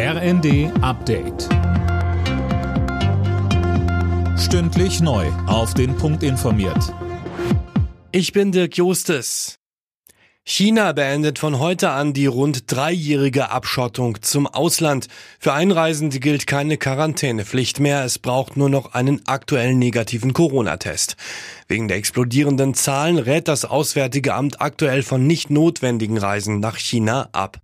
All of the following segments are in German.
RND Update. Stündlich neu. Auf den Punkt informiert. Ich bin Dirk Jostes. China beendet von heute an die rund dreijährige Abschottung zum Ausland. Für Einreisende gilt keine Quarantänepflicht mehr. Es braucht nur noch einen aktuellen negativen Corona-Test. Wegen der explodierenden Zahlen rät das Auswärtige Amt aktuell von nicht notwendigen Reisen nach China ab.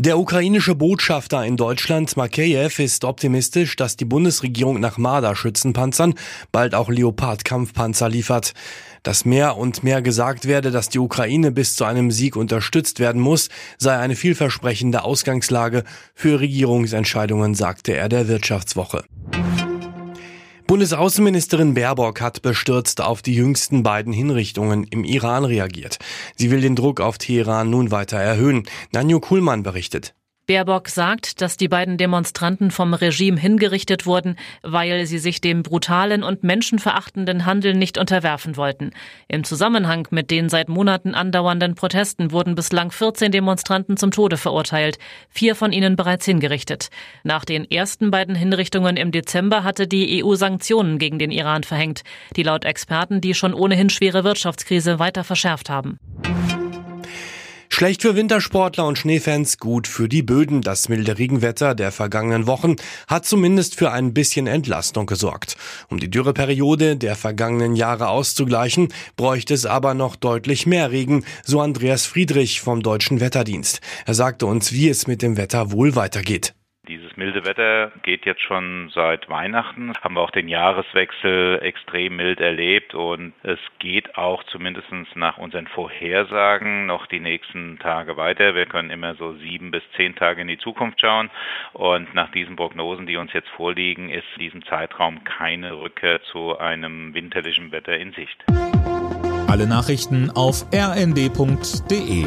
Der ukrainische Botschafter in Deutschland, Makeyev, ist optimistisch, dass die Bundesregierung nach Marder-Schützenpanzern bald auch Leopard-Kampfpanzer liefert. Dass mehr und mehr gesagt werde, dass die Ukraine bis zu einem Sieg unterstützt werden muss, sei eine vielversprechende Ausgangslage für Regierungsentscheidungen, sagte er der Wirtschaftswoche. Bundesaußenministerin Baerbock hat bestürzt auf die jüngsten beiden Hinrichtungen im Iran reagiert. Sie will den Druck auf Teheran nun weiter erhöhen. Nanjo Kuhlmann berichtet. Baerbock sagt, dass die beiden Demonstranten vom Regime hingerichtet wurden, weil sie sich dem brutalen und menschenverachtenden Handeln nicht unterwerfen wollten. Im Zusammenhang mit den seit Monaten andauernden Protesten wurden bislang 14 Demonstranten zum Tode verurteilt, vier von ihnen bereits hingerichtet. Nach den ersten beiden Hinrichtungen im Dezember hatte die EU Sanktionen gegen den Iran verhängt, die laut Experten die schon ohnehin schwere Wirtschaftskrise weiter verschärft haben. Schlecht für Wintersportler und Schneefans, gut für die Böden. Das milde Regenwetter der vergangenen Wochen hat zumindest für ein bisschen Entlastung gesorgt. Um die Dürreperiode der vergangenen Jahre auszugleichen, bräuchte es aber noch deutlich mehr Regen, so Andreas Friedrich vom Deutschen Wetterdienst. Er sagte uns, wie es mit dem Wetter wohl weitergeht. Milde Wetter geht jetzt schon seit Weihnachten. Haben wir auch den Jahreswechsel extrem mild erlebt und es geht auch zumindest nach unseren Vorhersagen noch die nächsten Tage weiter. Wir können immer so sieben bis zehn Tage in die Zukunft schauen und nach diesen Prognosen, die uns jetzt vorliegen, ist in diesem Zeitraum keine Rückkehr zu einem winterlichen Wetter in Sicht. Alle Nachrichten auf rnd.de